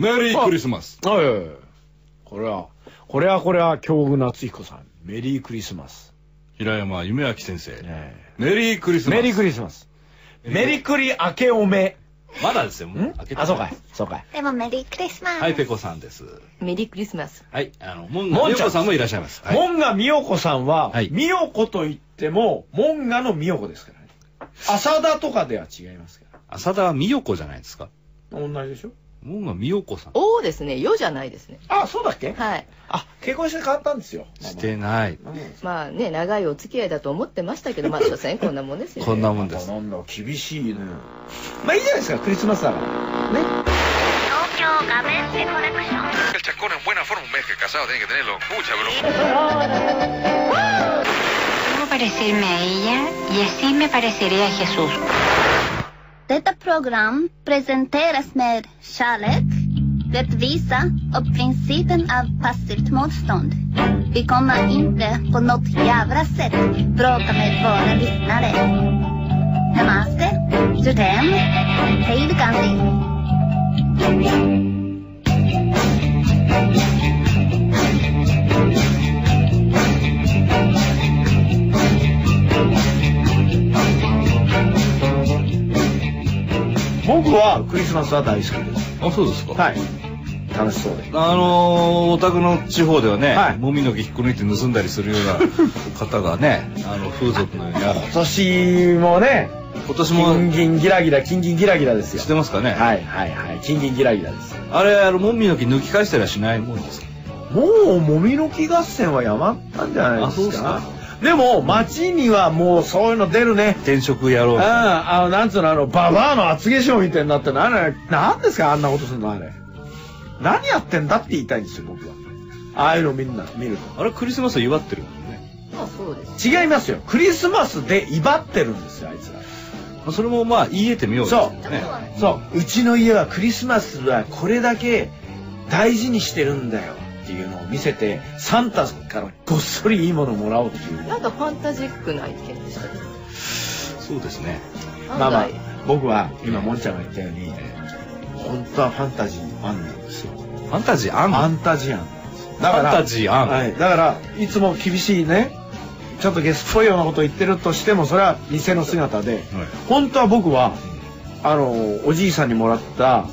メリークリスマス。はいはいはい。これは、これはこれは京極夏彦さん。メリークリスマス。平山夢明先生。ねメリークリスマス。メリークリスマス。メリクリ明けおめ。まだですよ。ん？開けてあ、そうかい。そうかい。でもメリークリスマス。はい、ペコさんです。メリークリスマス。はい、あの、モンガヨコさんもいらっしゃいます。はい。モンガミヨコさんは、はいミヨコと言っても、モンガのミヨコですからね。浅田とかでは違いますか浅田は美代子じゃないですか。ら。同じでしょ？モンガ美代子さん。おーですね。よじゃないですね。あ、そうだっけ？はい。あ、結婚して変わったんですよ。してない。まあね、長いお付き合いだと思ってましたけど、まあ、所詮こんなもんですよ、ね。こんなもんです。なんだ、厳しいね。まあいいじゃないですか、クリスマスだから。ね。東京画面でコレクション。El chascón en buena forma, un mes que casado tiene que tenerlo. Mucha broma. Debo parecerme a ella? Y así me pareceré a Jesús. Detta program presenteras med kärlek, rättvisa och principen av passivt motstånd. Vi kommer inte på något jävla sätt bråka med våra lyssnare. Namaste, Judem, hej Gandhi. 僕はクリスマスは大好きです。あ、そうですか。はい。楽しそうで。あのー、お宅の地方ではね、はいもみの木引っこ抜いて盗んだりするような 方がね、あの、風俗のようにある。今年もね、今年も金銀ギラギラ、金銀ギラギラですよ。してますかね？はいはいはい。金銀ギラギラです。あれ、あの、もみの木抜き返したりはしないもんですか？もう、もみの木合戦はやまったんじゃないですか。でも、街にはもうそういうの出るね。転職やろううん、。あの、なんつうの、あの、ババアの厚化粧みたいになってるの。あれ、なんですか、あんなことするの、あれ。何やってんだって言いたいんですよ、僕は。ああいうのみんな見るあれ、クリスマスを祝ってるもんね。まあそうです。と。違いますよ。クリスマスで威張ってるんですよ、あいつら。まあそれもまあ、言い得てみようですよね。そう。うちの家はクリスマスはこれだけ大事にしてるんだよっていうのを見せて、サンタからごっそりいいものをもらおうっていう。なんかファンタジックな意見でした。そうですね。まあまあ僕は今、もんちゃんが言ったように、本当はファンタジーあんなんですよ。ファンタジーあんの？ファンタジー案なんですよ。だから、ファンタジー案はい。だから、いつも厳しいね、ちょっとゲスっぽいようなことを言ってるとしても、それは偽の姿で、本当は僕は、あの、おじいさんにもらった、あ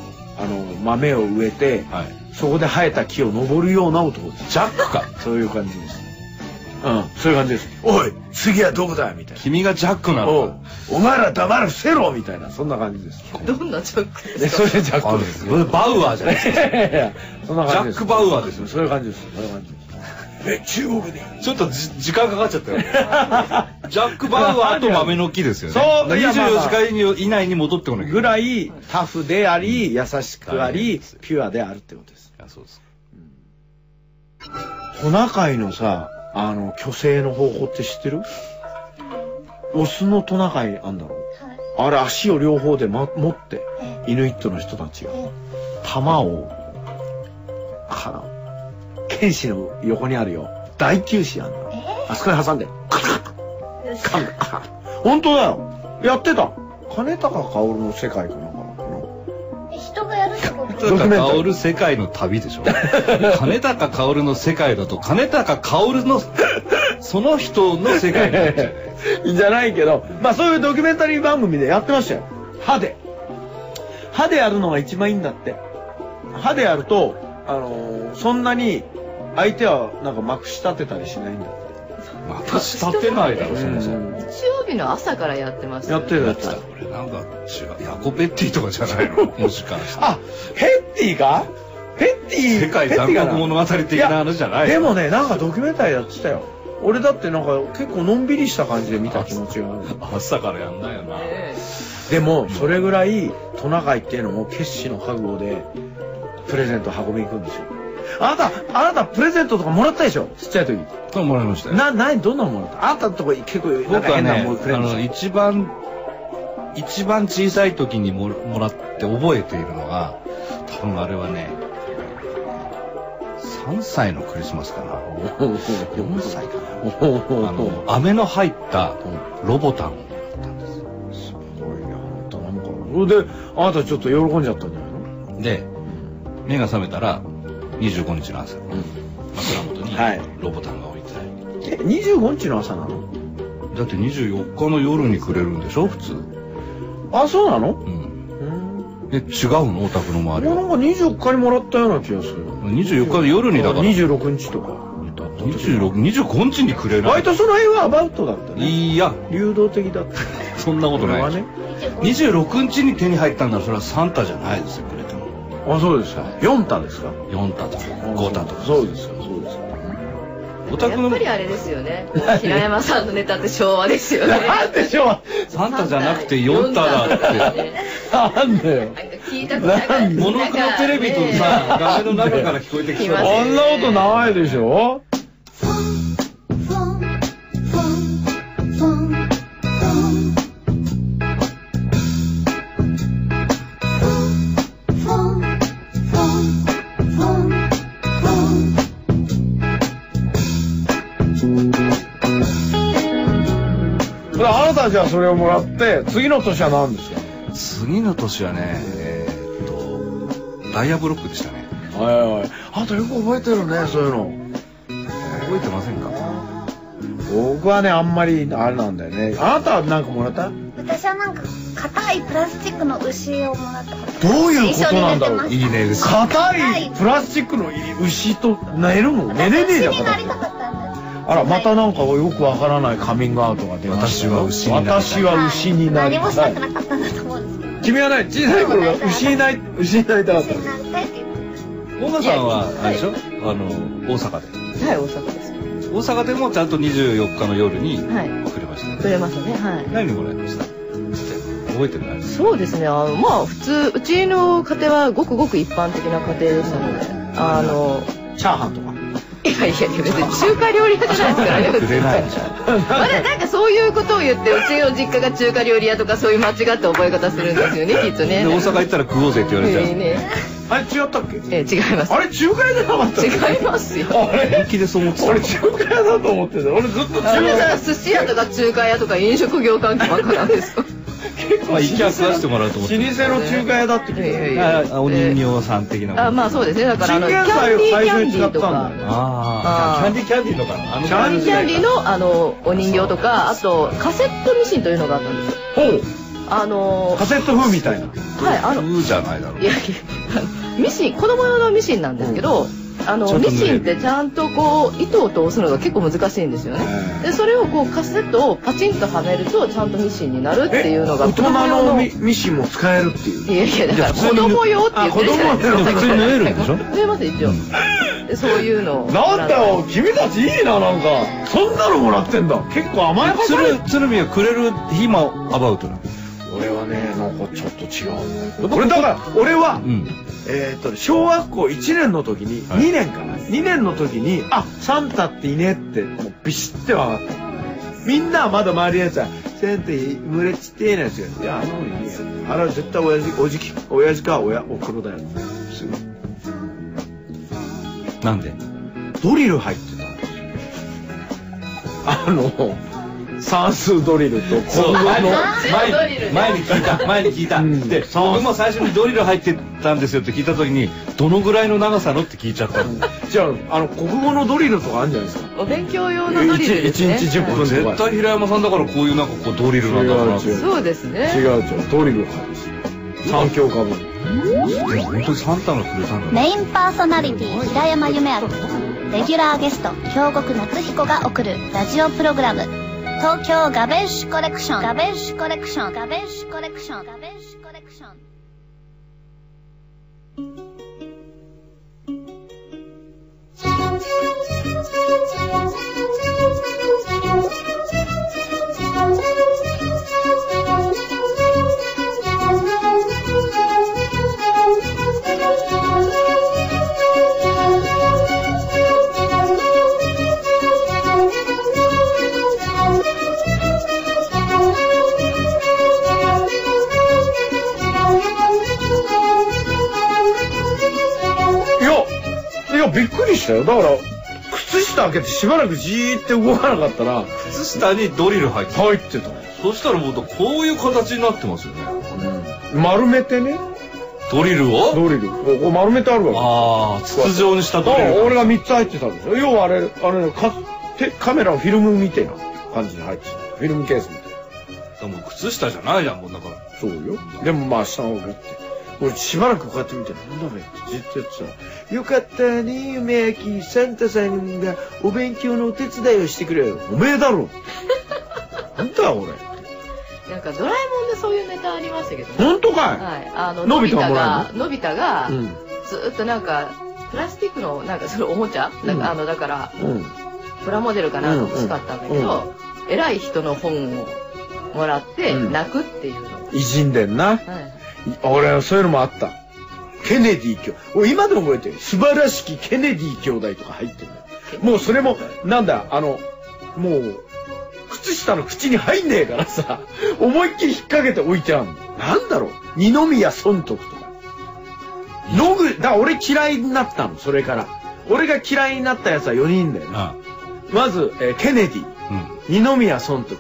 の、豆を植えて、はい。そこで生えた木を登るような男です。ジャックか。そういう感じです。うん、そういう感じです。おい、次はどこだみたいな。君がジャックなのか。お前ら黙る伏せろみたいな、そんな感じです。どんなジョークで、ですか？それでジャックですよ。バウアーじゃないですか。そんな感じです。ジャックバウアーですよそういう感じです。そういう感じです。え、中国で。ちょっとじ時間かかっちゃったよ。ジャック・バウアーと豆の木ですよね。そういやまあまあ24時間以内に戻ってこないけぐ。らいタフであり、優しくあり、ピュアであるってことです。そうです。トナカイのさ、あの、虚勢の方法って知ってる？オスのトナカイあんだろ？あれ足を両方で、ま、持って、イヌイットの人たちが、玉を、あの、剣士の横にあるよ。大球士あんだ。ろ。あそこに挟んで、カタッカンカン。本当だよ。やってた。金高薫の世界かなやるってことドキュメンタリー薫世界の旅でしょ。金高薫の世界だと、金高薫の、その人の世界になっちゃうね。じゃないけど、まあそういうドキュメンタリー番組でやってましたよ。歯で。歯でやるのが一番いいんだって。歯でやると、あのーそんなに相手はなんかまくし立てたりしないんだって。また立てないだろ、そもそも。うん日の朝からやってますやってるやつこれなんか違う。ヤコペッティとかじゃないの？もしかして。あ、ヘッティかヘッティ世界残酷物語的な話じゃないでもね、なんかドキュメンタリーやってたよ。俺だってなんか結構のんびりした感じで見た気持ちがある。朝からやんないよな。えでも、それぐらいトナカイっていうのも決死の覚悟で、プレゼント運びに行くんですよ。あなた、あなたプレゼントとかもらったでしょ？ちっちゃい時。ともらいましたよ。な、なに、どんなのもらった？あなたのとこ結構、なん僕はね、か変なものくれあの、るんでし一番、一番小さい時にももらって覚えているのが、多分あれはね、3歳のクリスマスかな。ょ4歳かな。おあの、飴の入ったロボタンをもらったんですよ。すごいね、あなたなんか。それで、あなたちょっと喜んじゃったんじゃないの？で、目が覚めたら25日の朝。枕元にはい。ロボタンが置いてある、え、25日の朝なの？だって24日の夜にくれるんでしょ？普通。あ、そうなの？うん。うん。え違うの？お宅の周りは。俺なんか24日にもらったような気がする。24日の夜にだから。26日とか。26 25日にくれない。割とその辺はアバウトだったね。いや。流動的だった。そんなことないね。26日に手に入ったんだ。らそれはサンタじゃないですよあ、そうですか。4タですか。4タとか5タとか。そうですか、そうですか。お宅のやっぱりあれですよね。平山さんのネタって昭和ですよね。なんでしょうサンタじゃなくて4タだってね。なんだよ。なんか聞いたことないモノクロテレビとさ画面の中から聞こえてきそう。あんなことないでしょじゃあそれをもらって、次の年は何ですか？次の年はねえーっとダイヤブロックでしたね。はいはい。あとよく覚えてるね、そういうの。覚えてませんか？僕はね、あんまり、あれなんだよね。あなたは何かもらった？私はなんか硬いプラスチックの牛をもらったどういうことなんだろう？いいね牛。硬いプラスチックの牛と寝るの寝れねえじゃん、牛にあら、またなんかよくわからないカミングアウトが出ました。よ。私は牛になりたい。私は牛になり何もしたく。なかったんだと。思うんですけど君はね、小さい頃から牛になり、牛になりたかった牛になりたいって言ってモガさんはあれでしょ、はあの大阪で。はい大阪です。大阪でもちゃんと24日の夜にはい。送れました。ね、くれましたね。はい。何もらいました？覚えてない？そうですね。あのまあ普通うちの家庭はごくごく一般的な家庭でしたのであのチャーハンとか？いやいや別に中華料理屋じゃないですからね。くれないじゃんまだなんかそういうことを言ってうちの実家が中華料理屋とかそういう間違った覚え方するんですよね きっとね。で大阪行ったら食おうぜって言われちゃう、ええねあれ違ったっけえ。え違いますあれ中華屋じゃなかった違いますよ。あれ？本気でそう思ってた俺中華屋だと思ってた。俺ずっと中華屋。寿司屋とか中華屋とか飲食業関係ばっかなんですよまあ 行きは食わしてもらうと思って。老舗の中華屋だって聞いた。いやいやいやあお人形さん的なもの。あまあそうですね。だからあのキャンディーキャ最初にンディーとか。使ったんだよああキャンディーキャンディーのかな？あのキャンディーキャンディーのあのお人形とかあとカセットミシンというのがあったんです。よほう。あのカセット風みたいな。はいあのうーじゃないだろう。いやミシン子供用のミシンなんですけど、あのミシンってちゃんとこう糸を通すのが結構難しいんですよね。でそれをこうカセットをパチンとはめるとちゃんとミシンになるっていうのが大人子供用のミミシンも使えるっていう。いやいやだから子供用って言ってるじゃない。ですかあ子供用普通に縫えるんでしょ？縫えます一応、でそういうの。をなんだよ、君たちいいな、なんか。そんなのもらってんだ。結構甘やかされ鶴鶴見はくれる日もアバウトなの俺はね、なんかちょっと違うんだよ。俺だから、俺は、うんえーっと、小学校1年の時に、はい2年かな。2年の時に、あ、サンタっていねって、もうビシッて分かった。みんなはまだ周りのやつは、サンタ、群れちってえなやつや。いや、あのいいや。あれは絶対親父、おじき、親父か親、おふくろだよ。すぐ。なんで？ドリル入ってたんですよ。あの、算数ドリルとそう。国語の、前に前に聞いた前に聞いた、うん。で僕も最初にドリル入ってたんですよって聞いた時にどのぐらいの長さのって聞いちゃったの。じゃあ、あの、国語のドリルとかあるんじゃないですか？お勉強用のドリルですね。一日10分絶対平山さんだからこういうなんかこうドリルなんだろうな違う違う。そうですね。違う違う、ドリル三教科分。でも本当にサンタがくれたんだ。ねメインパーソナリティ平山夢明。とレギュラーゲスト京極夏彦が送るラジオプログラム東京ガベッシュコレクションガベッシュコレクションガベッシュコレクションガベッシュしばらくじーって動かなかったら、靴下にドリル入ってた入ってた。そしたらもうこういう形になってますよね丸めてね、ドリルを？ドリル。ここ丸めてあるわけ。ああ、筒状にしたドリあル。俺が3つ入ってたんですよ。要はあれ、あれ、かてカメラのフィルムみたいな感じに入ってた。フィルムケースみたいな。でも靴下じゃないじゃん、もうだから。そうよ。でもまあ下の方がって。俺しばらくこうやって見て、なんだこれってじっとやってたら、よかったね、夢明サンタさんがお勉強のお手伝いをしてくれよ。おめえだろ。なんだ俺。なんかドラえもんでそういうネタありましたけどね。本当かはい。あの、の？び太がのび太がい、うん。ずーっとなんか、プラスチックの、なんかそれおもちゃ、なんかあの、だから、うん。プラモデルかなんか欲しかったんだけど、偉い人の本をもらって、うん泣くっていうの。偉人伝な。はい。俺はそういうのもあった。ケネディ兄弟。俺今でも覚えてる。素晴らしきケネディ兄弟とか入ってるもうそれも、なんだ、あの、もう、靴下の口に入んねえからさ、思いっきり引っ掛けて置いてあるの。なんだろう。二宮尊徳とか。野ぐ、だから俺嫌いになったの、それから。俺が嫌いになったやつは4人だよね。あまず、えーケネディ、うん。二宮尊徳、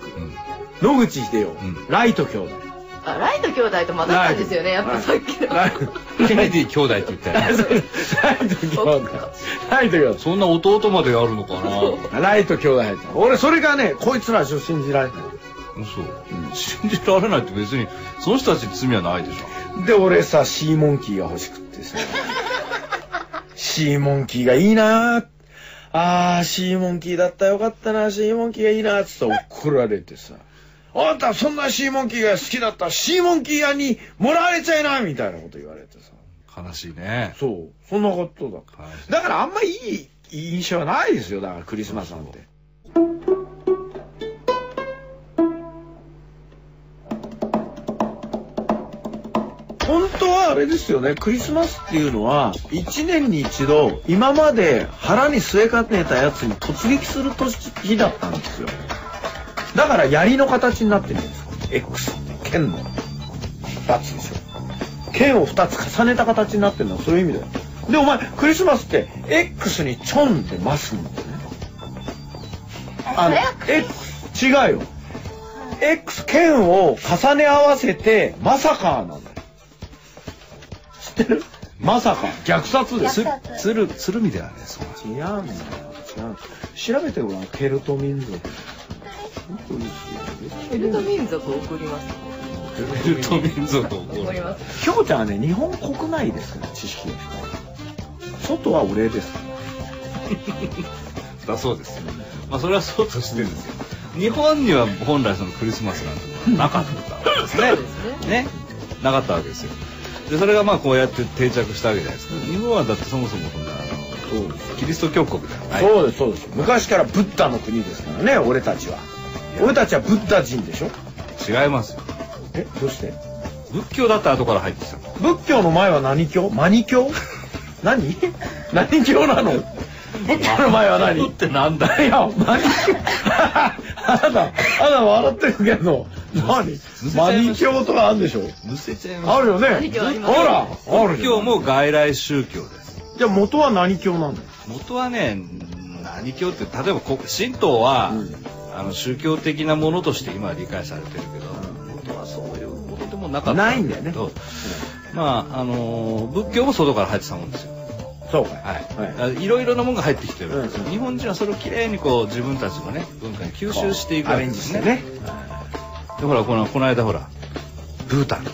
うん。野口英世、んライト兄弟。あ、ライト兄弟と混ざったんですよね、やっぱさっきの。ライケネディ兄弟って言ったよね。ライト兄弟。ライト兄弟。そんな弟までやるのかなライト兄弟入った。俺、それがね、こいつらしを信じられない。嘘。信じられないって別に、その人たちに罪はないでしょ。で、俺さ、シーモンキーが欲しくってさ。シーモンキーがいいなぁ。あー、シーモンキーだったらよかったな、シーモンキーがいいな、つって怒られてさ。あんた、そんなシーモンキーが好きだったら、シーモンキー屋にもらわれちゃいな、みたいなこと言われてさ。悲しいね。そう。そんなことだだからあんまいい印象はないですよ、だからクリスマスなんて。本当はあれですよね、クリスマスっていうのは、一年に一度、今まで腹に据えかねたやつに突撃する年日だったんですよ。だから槍の形になってるんですよ。X って、剣の二つでしょ。剣を二つ重ねた形になってるのはそういう意味だよ。で、お前、クリスマスって X にちょんって増すんだよね。あの、え、違うよ。X、剣を重ね合わせて、まさかなんだよ。知ってる？まさか。虐殺です。虐殺つる、鶴見ではね、そう。違うんだよ。違う。調べてごらん、ケルト民族。ケルト民族を送ります。ベルト民族を送ります。きょうちゃんはね、日本国内ですから、知識が深い。外はお礼です。だそうですよ。まあそれはそうとしてですよ。日本には本来そのクリスマスなんてなかったわけですね。ね。なかったわけですよ。で、それがまあこうやって定着したわけじゃないですか。日本はだってそもそもそんな、あの、キリスト教国ではない。そうです、そうです。昔からブッダの国ですからね、俺たちは。俺たちはブッダ人でしょ？違いますよ。え、どうして？仏教だって後から入ってきた。の。仏教の前は何教？マニ教？何？何教なの？仏教の前は何？ってなんだいや、マニ教。あなた、あなた笑ってるけど、何？マニ教とかあるんでしょ？むせちゃいます。あるよね。ほら、仏教も外来宗教です。じゃあ元は何教なんだよ？元はね、何教って、例えばこ神道は、うんあの宗教的なものとして今は理解されてるけど、元はそういうものでもなかったないんだよねまあ、あのー仏教も外から入ってたもんですよ。そうかい。はい。い、ろいろなものが入ってきてるうん日本人はそれをきれいにこう自分たちのね、文化に吸収していくわアレンけですね。ジしてね。で、ほら、この、この間ほら、ブータン。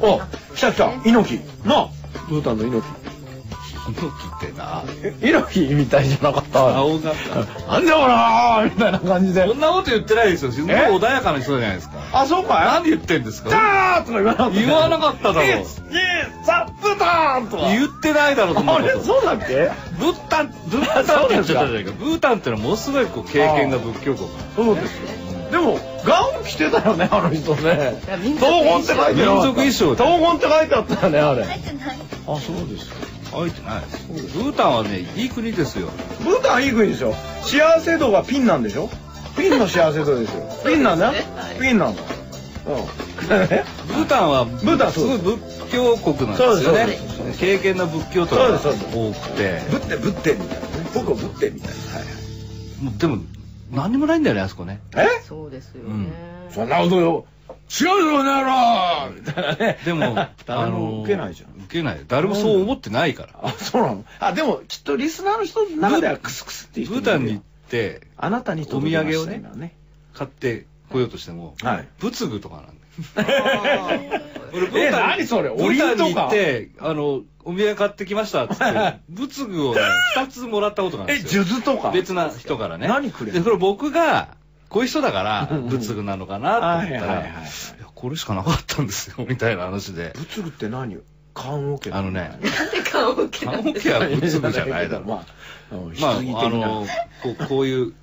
お、来た来た、猪木。なあ、ブータンの猪木。猪木ってな、え猪木みたいじゃなかった。顔が、なんだろうなーみたいな感じでそ。んなこと言ってないですよ。すごいえ？穏やかな人じゃないですか。あ、そうかなんで言ってんですか？ザーとか言わなかった。言わなかっただろうイエスイエスザ・ブータンとか。言ってないだろ、そんなあれ。そうだっけ？ブータン、ブータンって言っちゃったじゃないか。ブータンってのはものすごいこう経験が仏教国。そうですよ。でも、ガウン着てたよね、あの人ねいや。民族東本って書いてある。民族衣装で東本って書いてあったよね、あれ。入ってない。あ、そうですか。書いてないです。ブータンはね、いい国ですよ。ブータンいい国ですよ。幸せ度がピンなんでしょピンの幸せ度ですよ。ピンなんだよ。ピンなんだ。うん。ブータンは、ブータンすごい仏教国なんですよそうね。経験な仏教徒がそうですそう多くて。ぶってぶってみたいなね。僕をぶってみたいな。はいでも、何にもないんだよね、あそこね。え？そうですようんね。そんなことよ。違うよ、この野郎みたいなね。でも誰も受けないじゃん。受けない。誰もそう思ってないから。あ、そうなの？あ、でも、きっとリスナーの人の中ではクスクスっていブータンに行ってあなたに届けました今ね。買ってこようとしてもはい。仏具とかなんだよ。俺ブえ、何それ？ブータンに行っおてあのお土産買ってきましたっつって。仏具をね2つもらったことがあるんえ、ですよ。数珠とか？別な人からね。何くれんの？でそれ僕がこういう人だから仏具なのかなと思ったら、これしかなかったんですよみたいな話で。仏具って何棺桶。あのねなんで顔を受け棺桶は仏具じゃないだろう。まあ、あ、のこうこういう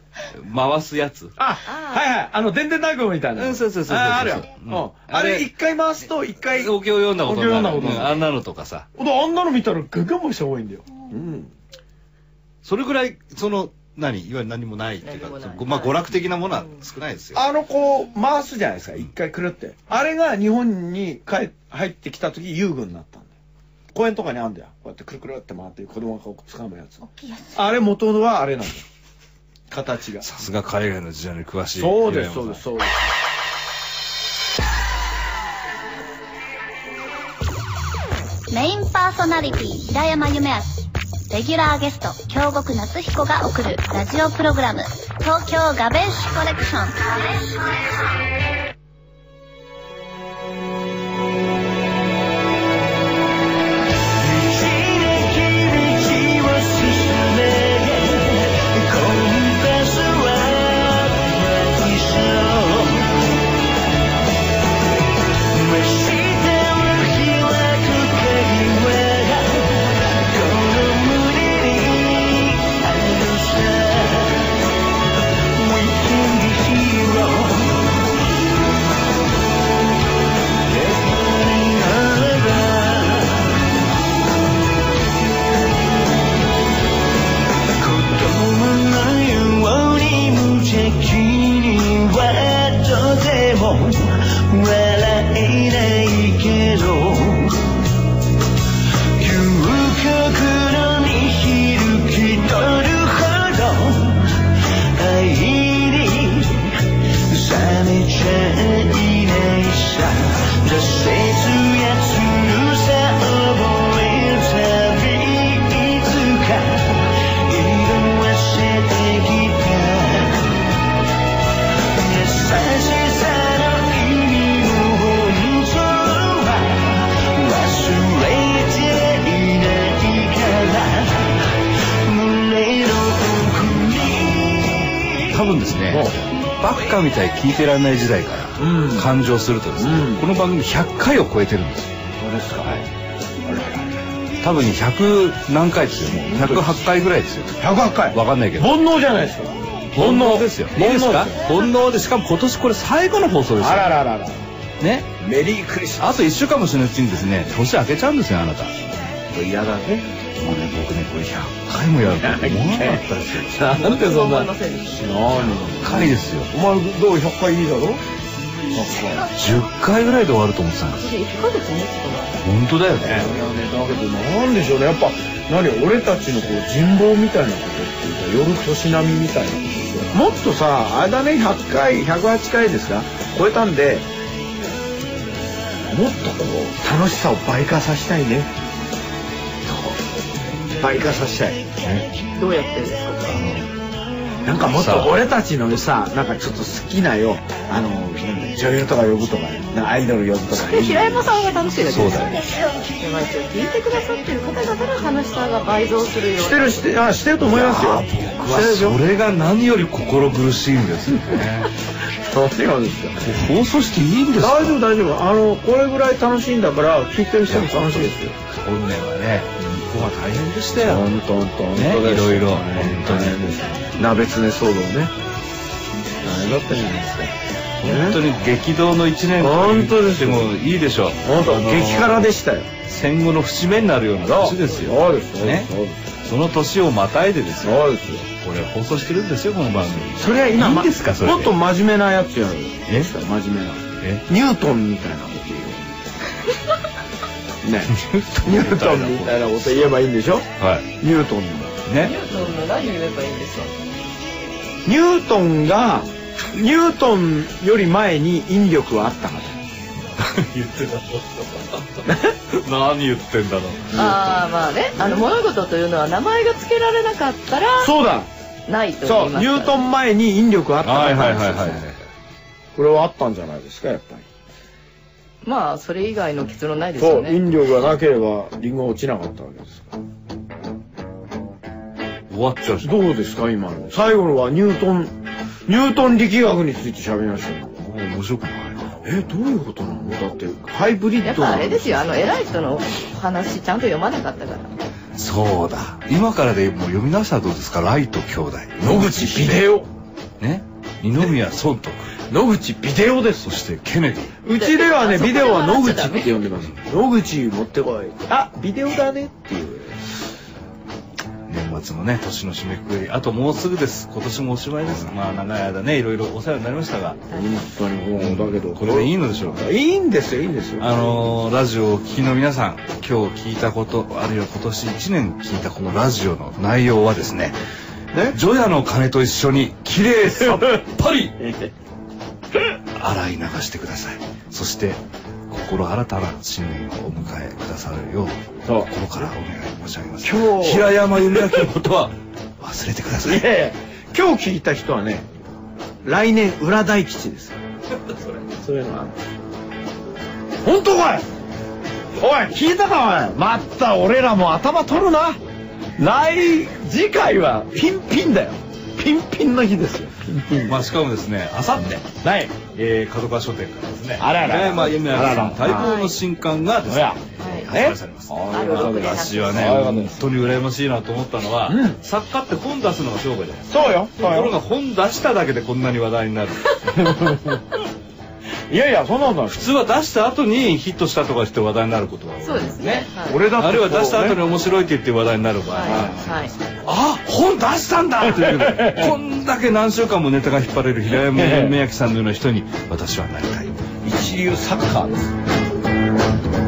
回すやつ。あ、はいはい。あの、でんでん太鼓みたいな。うんそうそうそうそうああるよ。あれ、一回回すと、一回。お経読んだことになる。お経読んだことになる。うんあんなのとかさ。あんなの見たらガンガン回した方がいいんだよ。うん。それぐらいその何いわゆる何もないっていうかまあ娯楽的なものは少ないですよあの、こう、回すじゃないですか。一回くるって。あれが日本に帰入ってきた時、遊具になったんだよ。公園とかにあんだよ。こうやってくるくるって回って子供がこう掴むやつ。あれ元はあれなんだよ。形が。さすが海外の事情に詳しいそうです、そうです、そうです。メインパーソナリティ平山夢明レギュラーゲスト京極夏彦が送るラジオプログラム東京ガベッシュコレクション。分ですね。バッカみたい聞いてられない時代からうん。感情するとですね、うん。この番組100回を超えてるんです。よそうですか。多分100何回ですよ。もう108回ぐらいですよ。108回。わかんないけど。煩悩じゃないですか。煩悩ですよ。いいですか煩悩でしかも今年これ最後の放送ですよ。あらららら。ね。メリークリスマあと1週間もしないうちにですね年明けちゃうんですよあなた。嫌だね。うね僕ねこれ100回もやると思わなかったですよなんでそんな。何100回ですよお前どう100回いいだろ？10回ぐらいで終わると思ってたんです私1ヶ月持つか本当だよねね、だけどなんでしょうね。やっぱ、何俺たちのこう人望みたいなことっていうか、夜年並みみたいな。もっとさ、あれだね、100回、108回ですか？超えたんで、もっとこう、楽しさを倍化させたいね。倍化させたい。どうやってですか？なんかもっと俺たちのさ、なんかちょっと好きなよ、あの、女優とか呼ぶとかね、なんかアイドル呼ぶとかね。平山さんが楽しいだけそうだよ。でまあ一応聞いてくださってる方々の楽しさが倍増するようしてるして、あ、してると思いますよ。僕はそれが何より心苦しいんですよね。何がですか放送していいんですか？大丈夫大丈夫。あのこれぐらい楽しいんだから聞いてる人も楽しいですよ。本年はね日本は大変でしたよ。本当本当ね。いろいろ。本当に。に鍋つね騒動ね。大変だったじゃないですか。本当に激動の一年。本当ですよ。でもいいでしょう。本当。激辛でしたよ。戦後の節目になるような年ですよ。そうですね。すその年をまたいでですよ。そうですよ。これ放送してるんですよこの番組。それは今いいんですかそれで？もっと真面目なやつやるえ？真面目な。え？ニュートンみたいなね。ニュートンみたいなこと言えばいいんでしょ？はい。ニュートンのね。ニュートンの何言えばいいんですかニュートンがニュートンより前に引力はあったから。言ってた。何言ってんだろう。ああまあね。あの物事というのは名前が付けられなかったらそうだ。ないと言そいうます。からニュートン前に引力あったから。はいはいはいはい。これはあったんじゃないですかやっぱりまあそれ以外の結論ないですよそうね引力がなければリンゴは落ちなかったわけです。から終わっちゃうどうですか今の？最後のはニュートンニュートン力学について喋りました。よ面白くないえどういうことなの？だってハイブリッドなやっぱあれですよ。あの偉い人の話ちゃんと読まなかったから。そうだ。今からでもう読み出したらどうですか？ライト兄弟。野口ビデオね？二宮尊徳野口ビデオです。そしてケネディ。うちではねビデオは野口笑って呼んでます。野口持ってこい。あビデオだねっていう。年末のね年の締めくくり。あともうすぐです。今年もおしまいです。まあ長い間ねいろいろお世話になりましたが。本当にもうだけど。これでいいのでしょうか？いいんですよいいんですよ。あのーラジオをお聞きの皆さん今日聞いたことあるいは今年1年聞いたこのラジオの内容はですねね？除夜の鐘と一緒にきれいさっぱり 洗い流してください。そして心新たな新年をお迎えくださるよう心からお願い申し上げます。今日。平山夢明のことは忘れてください。いやいや今日聞いた人はね来年裏大吉です。よ そういうのは。本当かい。おい聞いたかおい。また俺らも頭取るな。来次回はピンピンだよ。ピンピンの日ですよ まあしかもですねあさってはい。えー角川書店からですね。あらら。平山夢明さんあらら。待望の新刊がですね発売されます。私はね本当に羨ましいなと思ったのは、うん。作家って本出すのが商売じゃないですか。そうよ。ところが本出しただけでこんなに話題になる いやいやそんなことない普通は出した後にヒットしたとかして話題になることが多い。そうですね。はい。俺だってあるいは出した後に面白いって言って話題になる場合。はい。は、はい。あ本出したんだ。っていうの。こんだけ何週間もネタが引っ張れる平山夢明さんのような人に私はなりたい。一流サッカーです